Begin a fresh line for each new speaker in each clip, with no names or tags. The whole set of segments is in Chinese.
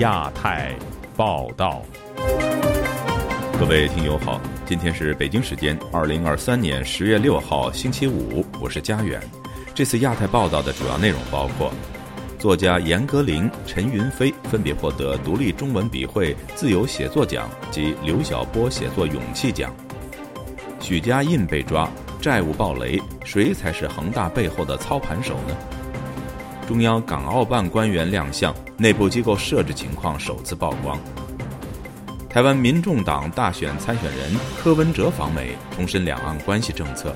亚太报道，各位听友好，今天是北京时间二零二三年十月六号星期五，我是佳远。这次亚太报道的主要内容包括：作家严歌苓、陈云飞分别获得独立中文笔会自由写作奖及刘晓波写作勇气奖；许家印被抓，债务暴雷，谁才是恒大背后的操盘手呢？中央港澳办官员亮相，内部机构设置情况首次曝光。台湾民众党大选参选人柯文哲访美，重申两岸关系政策。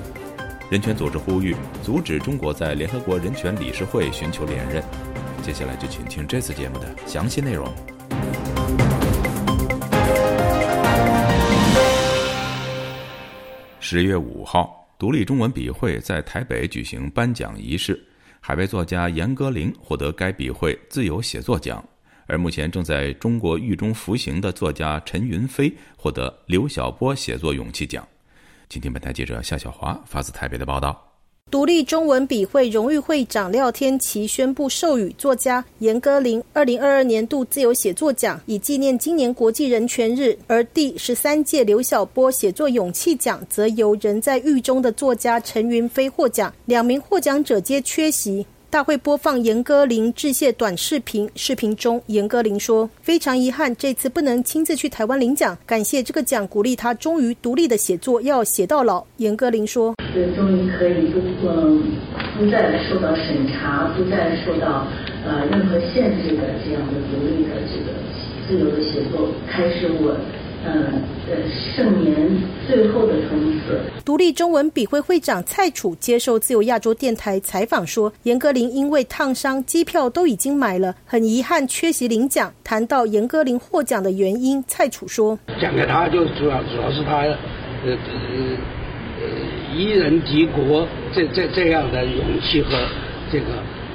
人权组织呼吁阻止中国在联合国人权理事会寻求连任。接下来就请听这次节目的详细内容。十月五号，独立中文笔会在台北举行颁奖仪式。海外作家严歌苓获得该笔会自由写作奖，而目前正在中国狱中服刑的作家陈云飞获得刘晓波写作勇气奖。今天，本台记者夏小华发自台北的报道。
独立中文笔会荣誉会长廖天琪宣布授予作家严歌苓二零二二年度自由写作奖，以纪念今年国际人权日；而第十三届刘晓波写作勇气奖则由人在狱中的作家陈云飞获奖。两名获奖者皆缺席。大会播放严歌苓致谢短视频。视频中，严歌苓说：“非常遗憾，这次不能亲自去台湾领奖。感谢这个奖，鼓励他终于独立的写作，要写到老。”严歌苓说：“
终于可以不嗯不再受到审查，不再受到呃任何限制的这样的独立的这个自由的写作，开始我。”嗯，盛年最后的冲刺。
独立中文笔会会长蔡楚接受自由亚洲电台采访说：“严歌苓因为烫伤，机票都已经买了，很遗憾缺席领奖。”谈到严歌苓获奖的原因，蔡楚说：“
讲给他就主要主要是他，呃呃呃，一人敌国这这这样的勇气和这个。”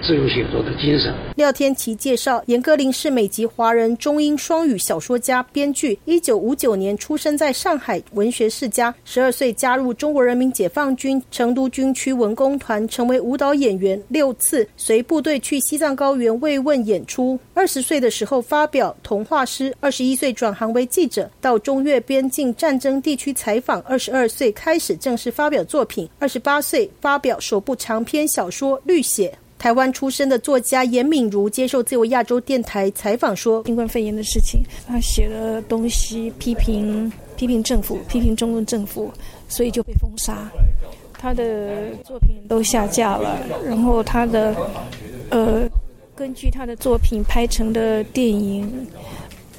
自由写作的精神。
廖天琪介绍，严歌苓是美籍华人中英双语小说家、编剧。一九五九年出生在上海文学世家，十二岁加入中国人民解放军成都军区文工团，成为舞蹈演员。六次随部队去西藏高原慰问演出。二十岁的时候发表童话诗。二十一岁转行为记者，到中越边境战争地区采访。二十二岁开始正式发表作品。二十八岁发表首部长篇小说《绿血》。台湾出生的作家严敏如接受自由亚洲电台采访说：“
新冠肺炎的事情，他写的东西批评批评政府，批评中共政府，所以就被封杀。他的作品都下架了，然后他的呃，根据他的作品拍成的电影。”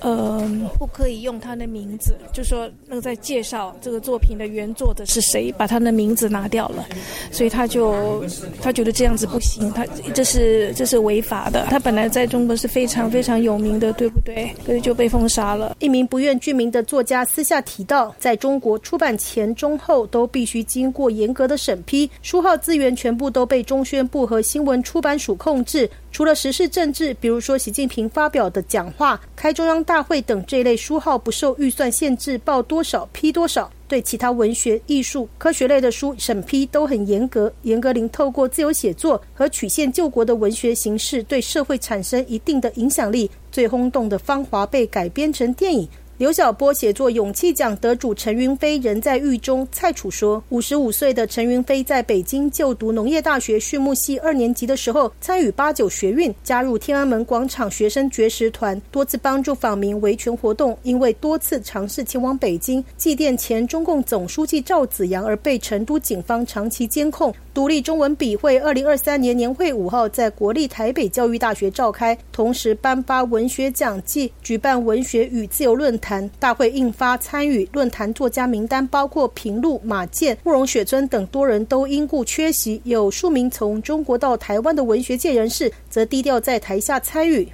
呃，不可以用他的名字，就说那个在介绍这个作品的原作者是谁，把他的名字拿掉了，所以他就他觉得这样子不行，他这是这是违法的。他本来在中国是非常非常有名的，对不对？所以就被封杀了。
一名不愿具名的作家私下提到，在中国出版前、中、后都必须经过严格的审批，书号资源全部都被中宣部和新闻出版署控制。除了时事政治，比如说习近平发表的讲话、开中央大会等这类书号不受预算限制，报多少批多少。对其他文学、艺术、科学类的书审批都很严格。严格零透过自由写作和曲线救国的文学形式，对社会产生一定的影响力。最轰动的《芳华》被改编成电影。刘晓波写作勇气奖得主陈云飞仍在狱中。蔡楚说，五十五岁的陈云飞在北京就读农业大学畜牧系二年级的时候，参与八九学运，加入天安门广场学生绝食团，多次帮助访民维权活动。因为多次尝试前往北京祭奠前中共总书记赵紫阳，而被成都警方长期监控。独立中文笔会二零二三年年会五号在国立台北教育大学召开，同时颁发文学奖暨举办文学与自由论坛。大会印发参与论坛作家名单，包括平路、马健、慕容雪村等多人都因故缺席。有数名从中国到台湾的文学界人士则低调在台下参与。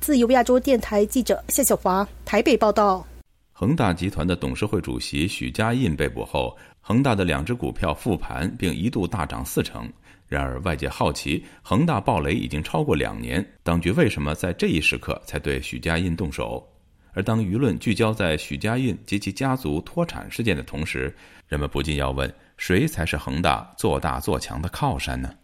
自由亚洲电台记者谢小华台北报道。
恒大集团的董事会主席许家印被捕后。恒大的两只股票复盘，并一度大涨四成。然而，外界好奇，恒大暴雷已经超过两年，当局为什么在这一时刻才对许家印动手？而当舆论聚焦在许家印及其家族脱产事件的同时，人们不禁要问：谁才是恒大做大做强的靠山呢？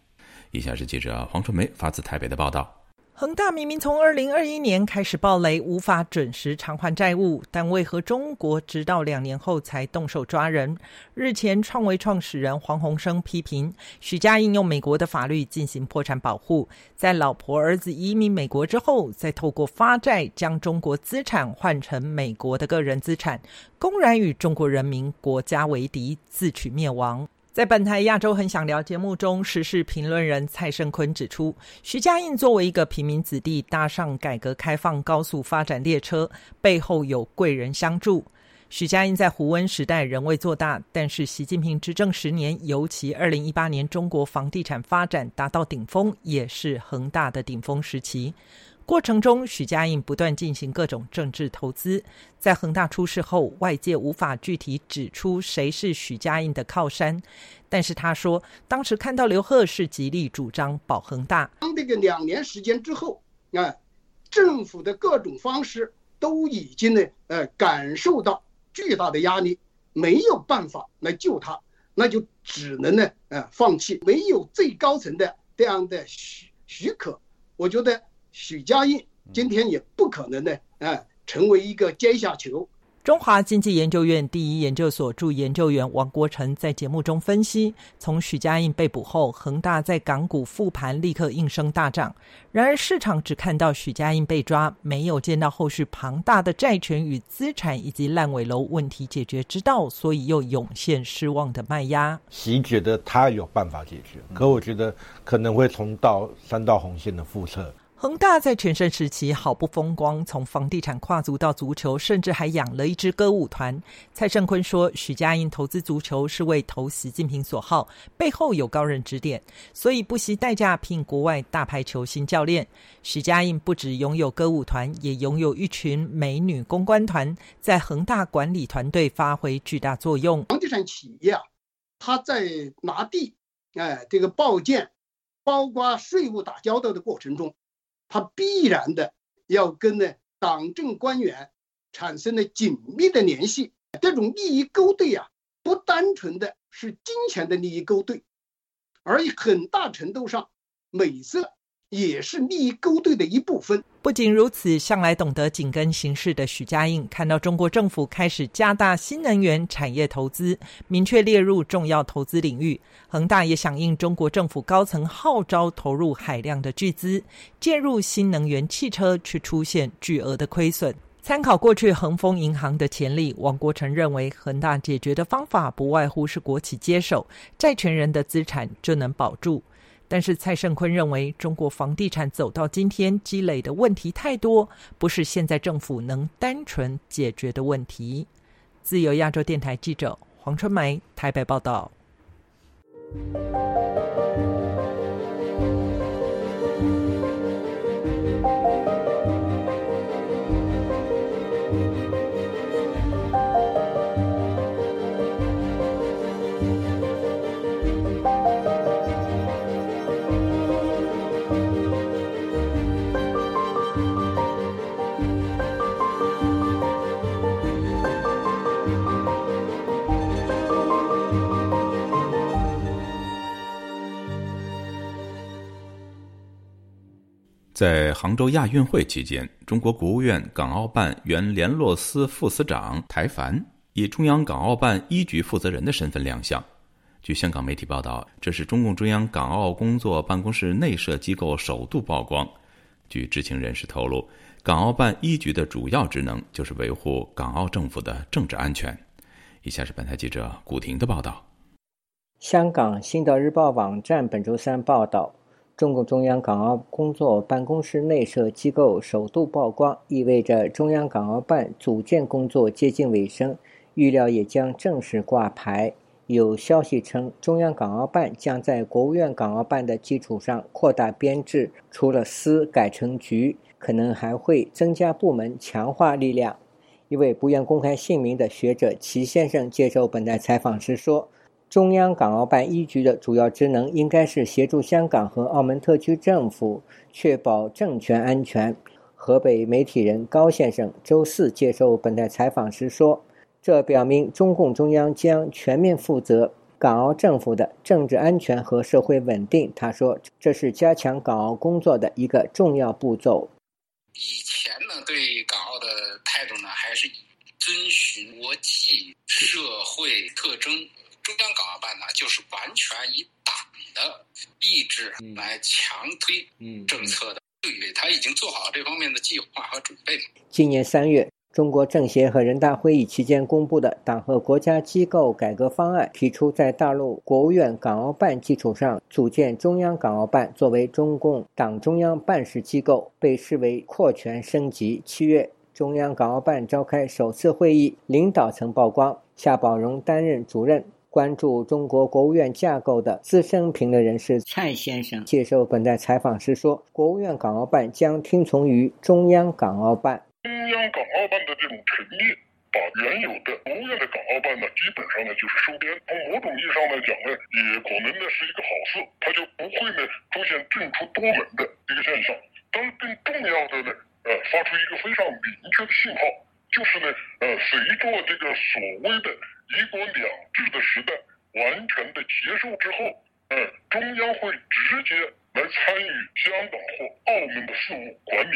以下是记者黄春梅发自台北的报道。
恒大明明从二零二一年开始暴雷，无法准时偿还债务，但为何中国直到两年后才动手抓人？日前，创维创始人黄鸿生批评许家印用美国的法律进行破产保护，在老婆儿子移民美国之后，再透过发债将中国资产换成美国的个人资产，公然与中国人民国家为敌，自取灭亡。在本台亚洲很想聊节目中，时事评论人蔡胜坤指出，徐家印作为一个平民子弟，搭上改革开放高速发展列车，背后有贵人相助。徐家印在胡温时代仍未做大，但是习近平执政十年，尤其二零一八年中国房地产发展达到顶峰，也是恒大的顶峰时期。过程中，许家印不断进行各种政治投资。在恒大出事后，外界无法具体指出谁是许家印的靠山，但是他说，当时看到刘鹤是极力主张保恒大。
当这个两年时间之后，啊，政府的各种方式都已经呢，呃，感受到巨大的压力，没有办法来救他，那就只能呢，呃，放弃。没有最高层的这样的许许可，我觉得。许家印今天也不可能呢，啊，成为一个阶下囚。
中华经济研究院第一研究所助研究员王国成在节目中分析：从许家印被捕后，恒大在港股复盘立刻应声大涨。然而市场只看到许家印被抓，没有见到后续庞大的债权与资产以及烂尾楼问题解决之道，所以又涌现失望的卖压。
习觉得他有办法解决，可我觉得可能会重到三道红线的覆辙。
恒大在全盛时期好不风光，从房地产跨足到足球，甚至还养了一支歌舞团。蔡胜坤说，许家印投资足球是为投习近平所好，背后有高人指点，所以不惜代价聘国外大牌球星教练。许家印不止拥有歌舞团，也拥有一群美女公关团，在恒大管理团队发挥巨大作用。
房地产企业啊，他在拿地、哎，这个报建，包括税务打交道的过程中。他必然的要跟呢党政官员产生了紧密的联系，这种利益勾兑啊，不单纯的是金钱的利益勾兑，而很大程度上美色。也是利益勾兑的一部分。
不仅如此，向来懂得紧跟形势的许家印，看到中国政府开始加大新能源产业投资，明确列入重要投资领域，恒大也响应中国政府高层号召，投入海量的巨资，介入新能源汽车，却出现巨额的亏损。参考过去恒丰银行的潜力，王国成认为，恒大解决的方法不外乎是国企接手，债权人的资产就能保住。但是蔡胜坤认为，中国房地产走到今天，积累的问题太多，不是现在政府能单纯解决的问题。自由亚洲电台记者黄春梅台北报道。
在杭州亚运会期间，中国国务院港澳办原联络司副司长台凡以中央港澳办一局负责人的身份亮相。据香港媒体报道，这是中共中央港澳工作办公室内设机构首度曝光。据知情人士透露，港澳办一局的主要职能就是维护港澳政府的政治安全。以下是本台记者古婷的报道。
香港《星岛日报》网站本周三报道。中共中央港澳工作办公室内设机构首度曝光，意味着中央港澳办组建工作接近尾声，预料也将正式挂牌。有消息称，中央港澳办将在国务院港澳办的基础上扩大编制，除了司改成局，可能还会增加部门，强化力量。一位不愿公开姓名的学者齐先生接受本台采访时说。中央港澳办一局的主要职能应该是协助香港和澳门特区政府确保政权安全。河北媒体人高先生周四接受本台采访时说：“这表明中共中央将全面负责港澳政府的政治安全和社会稳定。他说，这是加强港澳工作的一个重要步骤。
以前呢，对港澳的态度呢，还是遵循国际社会特征。中央港澳办呢，就是完全以党的意志来强推政策的。对，他已经做好这方面的计划和准备。
今年三月，中国政协和人大会议期间公布的党和国家机构改革方案，提出在大陆国务院港澳办基础上组建中央港澳办，作为中共党中央办事机构，被视为扩权升级。七月，中央港澳办召开首次会议，领导层曝光，夏宝荣担任主任。关注中国国务院架构的资深评论人士蔡先生接受本台采访时说：“国务院港澳办将听从于中央港澳办。
中央港澳办的这种陈列，把原有的国务院的港澳办呢，基本上呢就是收编。从某种意义上来讲呢，也可能呢是一个好事，它就不会呢出现进出多门的一个现象。但是更重要的呢，呃，发出一个非常明确的信号，就是呢，呃，随着这个所谓的。”一国两制的时代完全的结束之后，嗯，中央会直接来参与香港或澳门的事务管理。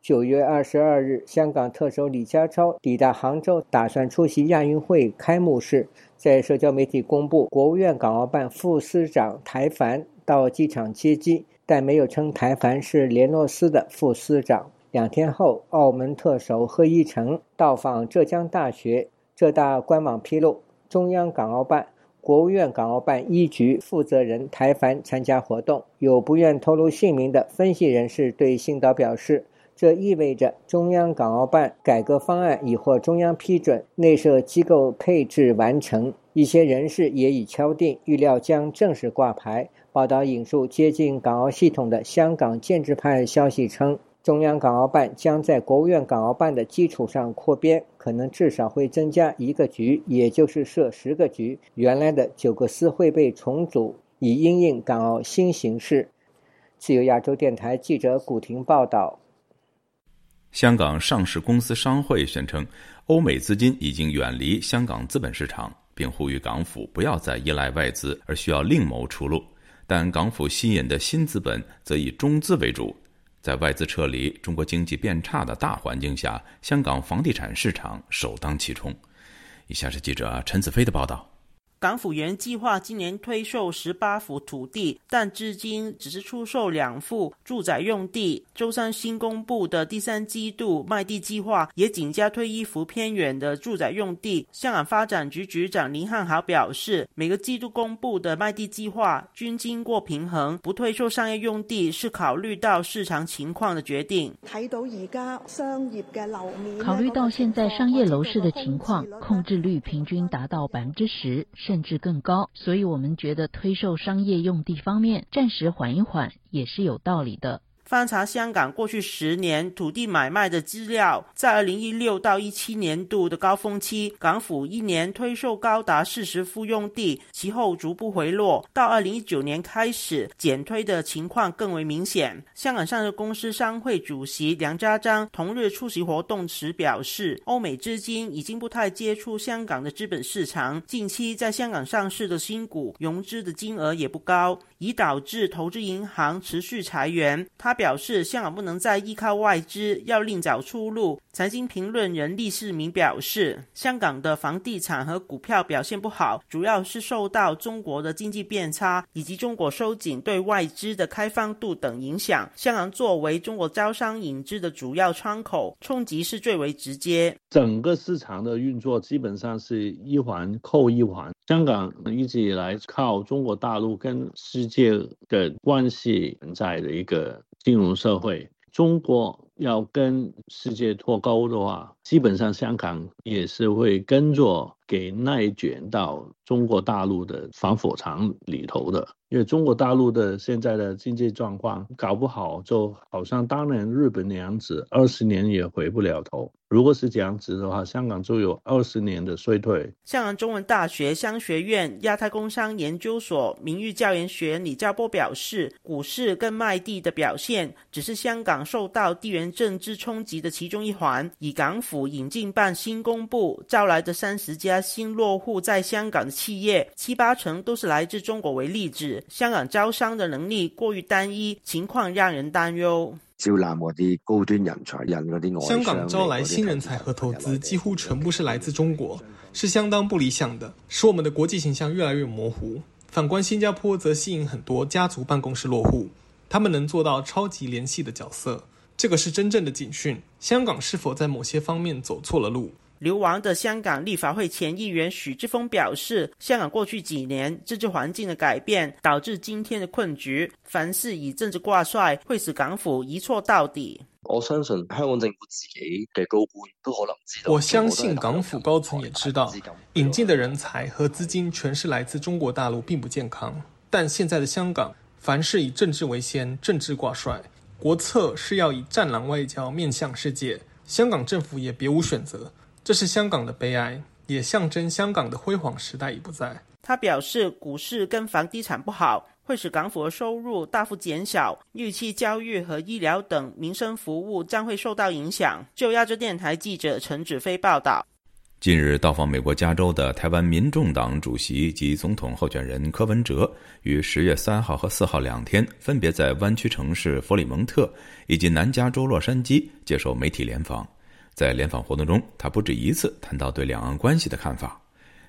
九月二十二日，香港特首李家超抵达杭州，打算出席亚运会开幕式。在社交媒体公布，国务院港澳办副司长台凡到机场接机，但没有称台凡是联络司的副司长。两天后，澳门特首贺一诚到访浙江大学。浙大官网披露，中央港澳办、国务院港澳办一局负责人台凡参加活动。有不愿透露姓名的分析人士对星岛表示，这意味着中央港澳办改革方案已获中央批准，内设机构配置完成，一些人事也已敲定，预料将正式挂牌。报道引述接近港澳系统的香港建制派消息称。中央港澳办将在国务院港澳办的基础上扩编，可能至少会增加一个局，也就是设十个局。原来的九个司会被重组，以应应港澳新形势。自由亚洲电台记者古婷报道。
香港上市公司商会宣称，欧美资金已经远离香港资本市场，并呼吁港府不要再依赖外资，而需要另谋出路。但港府吸引的新资本则以中资为主。在外资撤离、中国经济变差的大环境下，香港房地产市场首当其冲。以下是记者陈子飞的报道。
港府原计划今年推售十八幅土地，但至今只是出售两幅住宅用地。周三新公布的第三季度卖地计划也仅加推一幅偏远的住宅用地。香港发展局局长林汉豪表示，每个季度公布的卖地计划均经过平衡，不推售商业用地是考虑到市场情况的决定。
睇到而家商业嘅楼面，
考虑到现在商业楼市的情况，控制率平均达到百分之十。甚甚至更高，所以我们觉得推售商业用地方面暂时缓一缓也是有道理的。
翻查香港过去十年土地买卖的资料，在二零一六到一七年度的高峰期，港府一年推售高达四十幅用地，其后逐步回落，到二零一九年开始减推的情况更为明显。香港上市公司商会主席梁家章同日出席活动时表示，欧美资金已经不太接触香港的资本市场，近期在香港上市的新股融资的金额也不高，已导致投资银行持续裁员。他表示，香港不能再依靠外资，要另找出路。财经评论人厉世明表示，香港的房地产和股票表现不好，主要是受到中国的经济变差以及中国收紧对外资的开放度等影响。香港作为中国招商引资的主要窗口，冲击是最为直接。
整个市场的运作基本上是一环扣一环。香港一直以来靠中国大陆跟世界的关系存在的一个。金融社会，中国要跟世界脱钩的话，基本上香港也是会跟着给内卷到中国大陆的防火墙里头的。因为中国大陆的现在的经济状况搞不好，就好像当年日本那样子，二十年也回不了头。如果是这样子的话，香港就有二十年的衰退。
香港中文大学商学院亚太工商研究所名誉教研学李兆波表示，股市跟卖地的表现只是香港受到地缘政治冲击的其中一环。以港府引进办新公布招来的三十家家新落户在香港的企业，七八成都是来自中国为例子。香港招商的能力过于单一，情况让人担忧。
招揽嗰啲高端人才，引嗰啲外
香港招来新人才和投资，几乎全部是来自中国，是相当不理想的，使我们的国际形象越来越模糊。反观新加坡，则吸引很多家族办公室落户，他们能做到超级联系的角色，这个是真正的警讯。香港是否在某些方面走错了路？
流亡的香港立法会前议员许志峰表示，香港过去几年政治环境的改变，导致今天的困局。凡事以政治挂帅，会使港府一错到底。
我相信香港政府自己嘅高官都可能知道。
我相信港府高层也知道，引进的人才和资金全是来自中国大陆，并不健康。但现在的香港，凡事以政治为先，政治挂帅，国策是要以战狼外交面向世界。香港政府也别无选择。这是香港的悲哀，也象征香港的辉煌时代已不在。
他表示，股市跟房地产不好，会使港府的收入大幅减少，预期教育和医疗等民生服务将会受到影响。就亚洲电台记者陈子飞报道。
近日到访美国加州的台湾民众党主席及总统候选人柯文哲，于十月三号和四号两天，分别在湾区城市弗里蒙特以及南加州洛杉矶接受媒体联访。在联访活动中，他不止一次谈到对两岸关系的看法。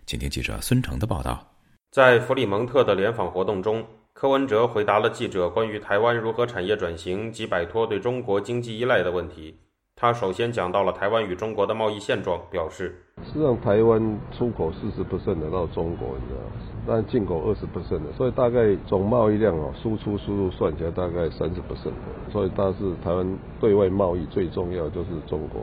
请听记者孙成的报道。
在弗里蒙特的联访活动中，柯文哲回答了记者关于台湾如何产业转型及摆脱对中国经济依赖的问题。他首先讲到了台湾与中国的贸易现状，表示：
实际上，台湾出口四十 percent 的到中国，你知道吗？但进口二十 percent 的，所以大概总贸易量哦，输出输入算起来大概三十 percent 的。所以，但是台湾对外贸易最重要就是中国。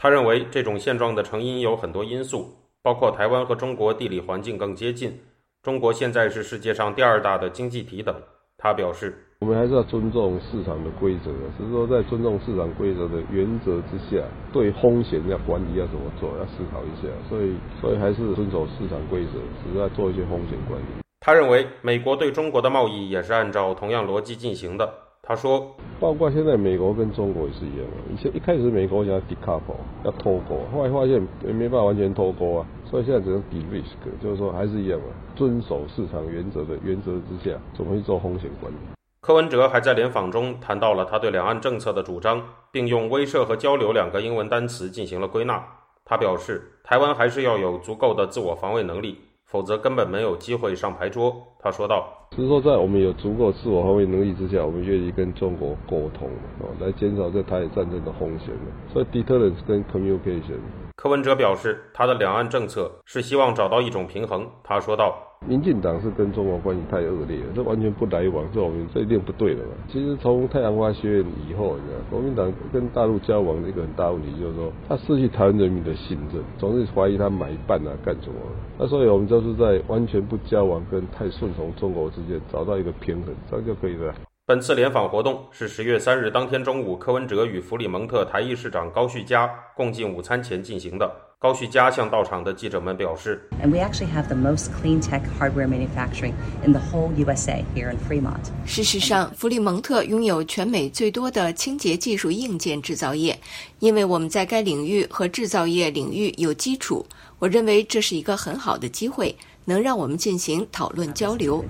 他认为这种现状的成因有很多因素，包括台湾和中国地理环境更接近，中国现在是世界上第二大的经济体等。他表示，
我们还是要尊重市场的规则，只是说在尊重市场规则的原则之下，对风险要管理要怎么做，要思考一下。所以，所以还是遵守市场规则，只是在做一些风险管理。
他认为，美国对中国的贸易也是按照同样逻辑进行的。他说：“
包括现在美国跟中国也是一样的。以前一开始美国想要 decouple，要脱钩，后来发现也没办法完全脱钩啊，所以现在只能 de-risk，就是说还是一样啊，遵守市场原则的原则之下，怎么去做风险管理。”
柯文哲还在联访中谈到了他对两岸政策的主张，并用威慑和交流两个英文单词进行了归纳。他表示，台湾还是要有足够的自我防卫能力。否则根本没有机会上牌桌，他说道。
只是说在我们有足够自我防卫能力之下，我们愿意跟中国沟通，哦，来减少在台海战争的风险所以 deterrence 跟 communication。
柯文哲表示，他的两岸政策是希望找到一种平衡。他说道。
民进党是跟中国关系太恶劣了，这完全不来往，这我们这一定不对的嘛。其实从太阳花学院以后，你知道，国民党跟大陆交往的一个很大问题就是说，他失去台湾人民的信任，总是怀疑他买办啊干什么。那所以我们就是在完全不交往跟太顺从中国之间找到一个平衡，这样就可以了。
本次联访活动是十月三日当天中午，柯文哲与弗里蒙特台裔市长高旭佳共进午餐前进行的。高旭佳向到场的记者们表示
：“And we actually have the most clean tech hardware manufacturing in the whole USA here in Fremont。”
事实上，弗里蒙特拥有全美最多的清洁技术硬件制造业，因为我们在该领域和制造业领域有基础。我认为这是一个很好的机会，能让我们进行讨论交流。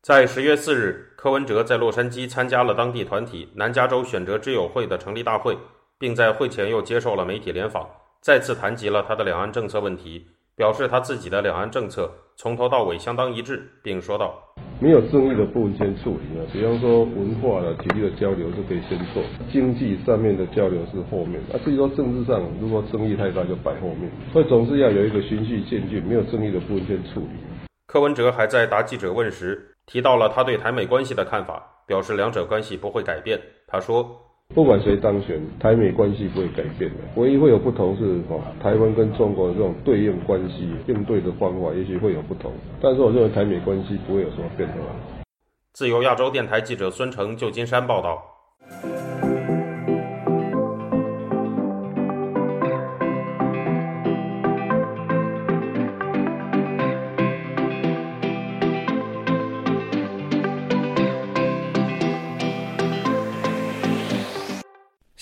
在十月四日，柯文哲在洛杉矶参加了当地团体南加州选择之友会的成立大会，并在会前又接受了媒体联访，再次谈及了他的两岸政策问题，表示他自己的两岸政策从头到尾相当一致，并说道：“
没有争议的部分先处理呢，比方说文化的、体育的交流是可以先做，经济上面的交流是后面，啊，至于说政治上如果争议太大就摆后面，所以总是要有一个循序渐进，没有争议的部分先处理。”
柯文哲还在答记者问时。提到了他对台美关系的看法，表示两者关系不会改变。他说：“
不管谁当选，台美关系不会改变的，唯一会有不同是哦，台湾跟中国的这种对应关系应对的方法也许会有不同，但是我认为台美关系不会有什么变化。”
自由亚洲电台记者孙成，旧金山报道。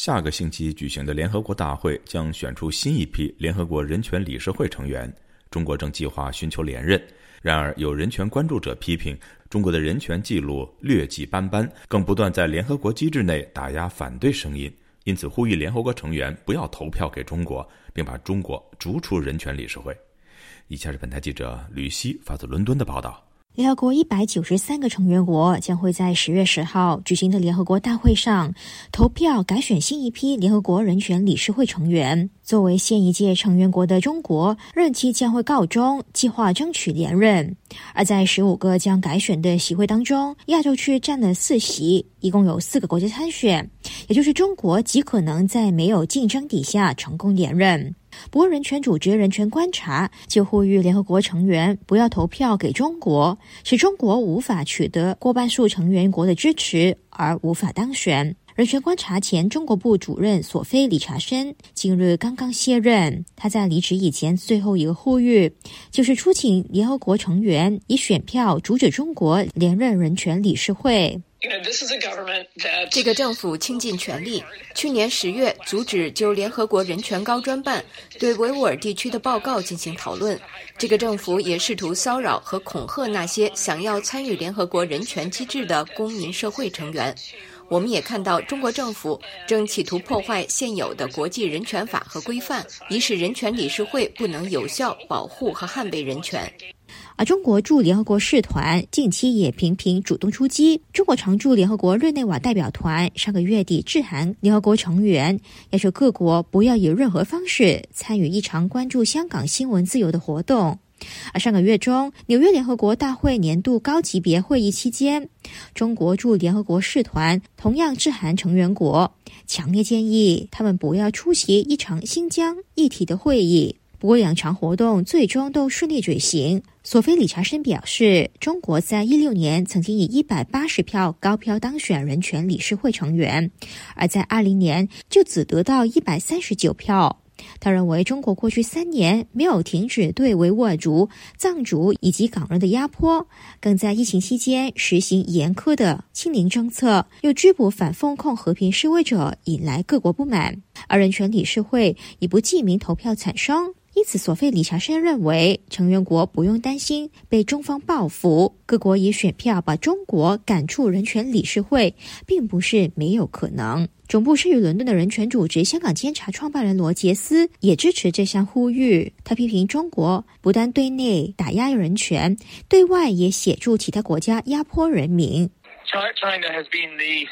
下个星期举行的联合国大会将选出新一批联合国人权理事会成员。中国正计划寻求连任。然而，有人权关注者批评中国的人权记录劣迹斑斑，更不断在联合国机制内打压反对声音，因此呼吁联合国成员不要投票给中国，并把中国逐出人权理事会。以下是本台记者吕希发自伦敦的报道。
联合国一百九十三个成员国将会在十月十号举行的联合国大会上投票改选新一批联合国人权理事会成员。作为现一届成员国的中国，任期将会告终，计划争取连任。而在十五个将改选的席位当中，亚洲区占了四席，一共有四个国家参选，也就是中国极可能在没有竞争底下成功连任。不，人权组织人权观察就呼吁联合国成员不要投票给中国，使中国无法取得过半数成员国的支持而无法当选。人权观察前中国部主任索菲·理查森近日刚刚卸任，他在离职以前最后一个呼吁就是出请联合国成员以选票阻止中国连任人权理事会。
这个政府倾尽全力，去年十月阻止就联合国人权高专办对维吾尔地区的报告进行讨论。这个政府也试图骚扰和恐吓那些想要参与联合国人权机制的公民社会成员。我们也看到，中国政府正企图破坏现有的国际人权法和规范，以使人权理事会不能有效保护和捍卫人权。
而中国驻联合国使团近期也频频主动出击。中国常驻联合国日内瓦代表团上个月底致函联合国成员，要求各国不要以任何方式参与一场关注香港新闻自由的活动。而上个月中，纽约联合国大会年度高级别会议期间，中国驻联合国使团同样致函成员国，强烈建议他们不要出席一场新疆议题的会议。不过，两场活动最终都顺利举行。索菲·理查森表示，中国在一六年曾经以一百八十票高票当选人权理事会成员，而在二零年就只得到一百三十九票。他认为，中国过去三年没有停止对维吾尔族、藏族以及港人的压迫，更在疫情期间实行严苛的清零政策，又拘捕反封控和平示威者，引来各国不满。而人权理事会以不记名投票产生。因此，索菲·理查森认为，成员国不用担心被中方报复。各国以选票把中国赶出人权理事会，并不是没有可能。总部设于伦敦的人权组织香港监察创办人罗杰斯也支持这项呼吁。他批评中国不但对内打压人权，对外也协助其他国家压迫人民。
China has been the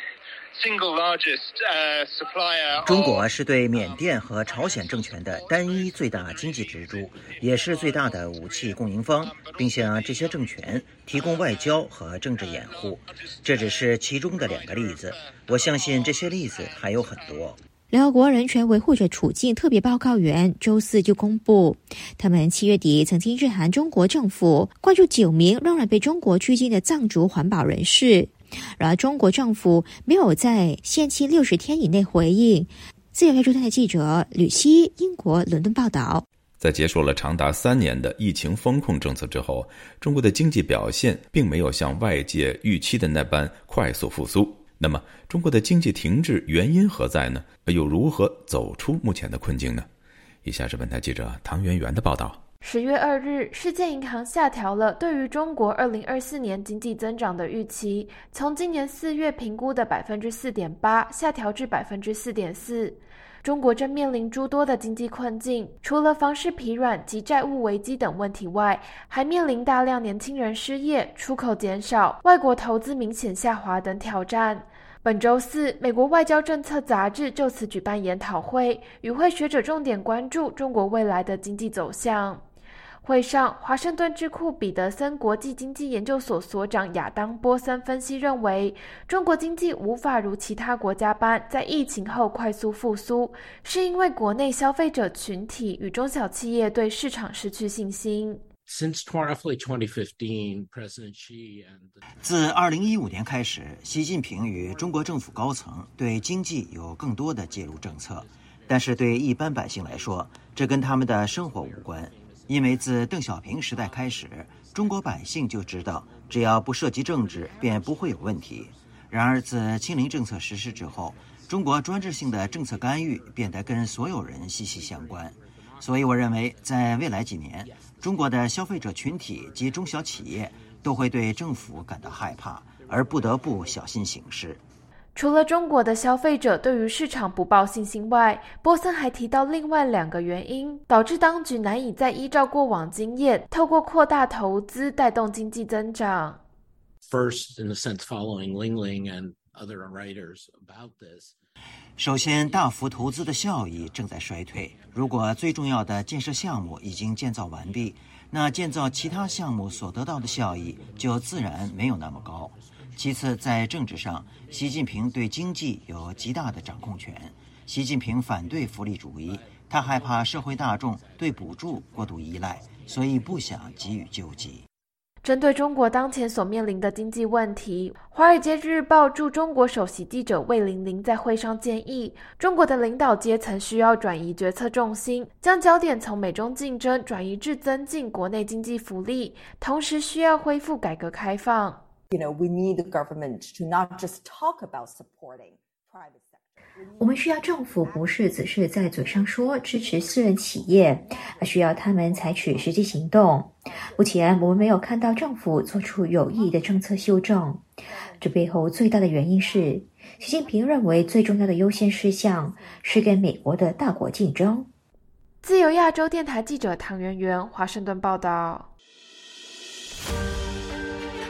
中国是对缅甸和朝鲜政权的单一最大经济支柱，也是最大的武器供应方，并向这些政权提供外交和政治掩护。这只是其中的两个例子，我相信这些例子还有很多。
联合国人权维护者处境特别报告员周四就公布，他们七月底曾经致函中国政府，关注九名仍然被中国拘禁的藏族环保人士。然而，中国政府没有在限期六十天以内回应。自由亚洲台记者吕希，英国伦敦报道。
在结束了长达三年的疫情风控政策之后，中国的经济表现并没有像外界预期的那般快速复苏。那么，中国的经济停滞原因何在呢？又如何走出目前的困境呢？以下是本台记者唐媛媛的报道。
十月二日，世界银行下调了对于中国二零二四年经济增长的预期，从今年四月评估的百分之四点八下调至百分之四点四。中国正面临诸多的经济困境，除了房市疲软及债务危机等问题外，还面临大量年轻人失业、出口减少、外国投资明显下滑等挑战。本周四，美国外交政策杂志就此举办研讨会，与会学者重点关注中国未来的经济走向。会上，华盛顿智库彼得森国际经济研究所所长亚当波森分析认为，中国经济无法如其他国家般在疫情后快速复苏，是因为国内消费者群体与中小企业对市场失去信心。
自二零一五年开始，习近平与中国政府高层对经济有更多的介入政策，但是对一般百姓来说，这跟他们的生活无关。因为自邓小平时代开始，中国百姓就知道，只要不涉及政治，便不会有问题。然而自清零政策实施之后，中国专制性的政策干预变得跟所有人息息相关。所以，我认为在未来几年，中国的消费者群体及中小企业都会对政府感到害怕，而不得不小心行事。
除了中国的消费者对于市场不抱信心外，波森还提到另外两个原因，导致当局难以再依照过往经验，透过扩大投资带动经济增长。
First, in a sense, following Ling Ling and other writers about this.
首先，大幅投资的效益正在衰退。如果最重要的建设项目已经建造完毕，那建造其他项目所得到的效益就自然没有那么高。其次，在政治上，习近平对经济有极大的掌控权。习近平反对福利主义，他害怕社会大众对补助过度依赖，所以不想给予救济。
针对中国当前所面临的经济问题，《华尔街日报》驻中国首席记者魏玲玲在会上建议，中国的领导阶层需要转移决策重心，将焦点从美中竞争转移至增进国内经济福利，同时需要恢复改革开放。
You know, we need the government to not just talk about supporting private sector.
我们需要政府不是只是在嘴上说支持私人企业，而需要他们采取实际行动。目前我们没有看到政府做出有意义的政策修正，这背后最大的原因是习近平认为最重要的优先事项是跟美国的大国竞争。
自由亚洲电台记者唐媛媛华盛顿报道。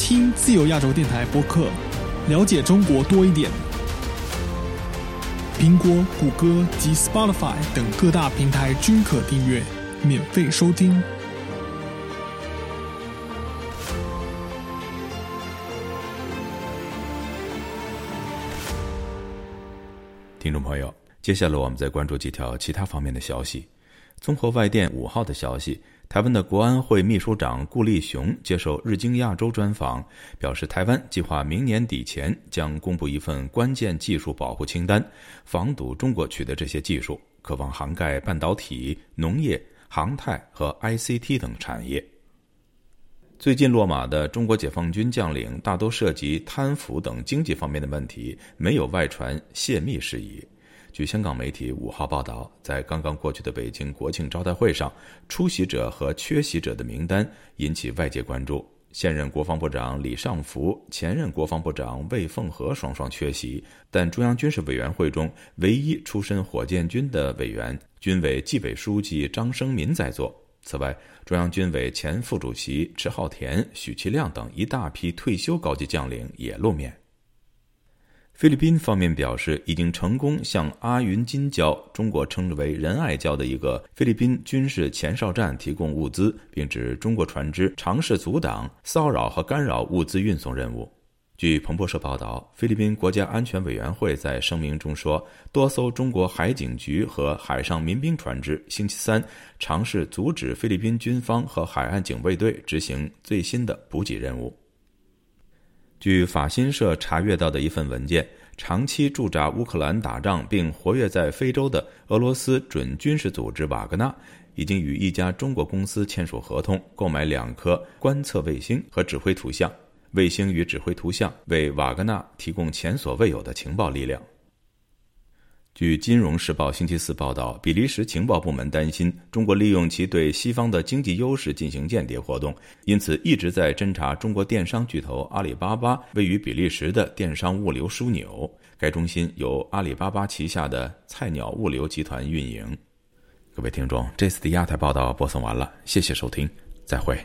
听自由亚洲电台播客，了解中国多一点。苹果、谷歌及 Spotify 等各大平台均可订阅，免费收听。
听众朋友，接下来我们再关注几条其他方面的消息。综合外电五号的消息。台湾的国安会秘书长顾立雄接受日经亚洲专访，表示，台湾计划明年底前将公布一份关键技术保护清单，防堵中国取得这些技术，可望涵盖半导体、农业、航太和 ICT 等产业。最近落马的中国解放军将领大都涉及贪腐等经济方面的问题，没有外传泄密事宜。据香港媒体五号报道，在刚刚过去的北京国庆招待会上，出席者和缺席者的名单引起外界关注。现任国防部长李尚福、前任国防部长魏凤和双双缺席，但中央军事委员会中唯一出身火箭军的委员、军委纪委书记张生民在座。此外，中央军委前副主席迟浩田、许其亮等一大批退休高级将领也露面。菲律宾方面表示，已经成功向阿云金礁（中国称之为仁爱礁）的一个菲律宾军事前哨站提供物资，并指中国船只尝试阻挡、骚扰和干扰物资运送任务。据彭博社报道，菲律宾国家安全委员会在声明中说，多艘中国海警局和海上民兵船只星期三尝试阻止菲律宾军方和海岸警卫队执行最新的补给任务。据法新社查阅到的一份文件，长期驻扎乌克兰打仗并活跃在非洲的俄罗斯准军事组织瓦格纳，已经与一家中国公司签署合同，购买两颗观测卫星和指挥图像。卫星与指挥图像为瓦格纳提供前所未有的情报力量。据《金融时报》星期四报道，比利时情报部门担心中国利用其对西方的经济优势进行间谍活动，因此一直在侦查中国电商巨头阿里巴巴位于比利时的电商物流枢纽。该中心由阿里巴巴旗下的菜鸟物流集团运营。各位听众，这次的亚太报道播送完了，谢谢收听，再会。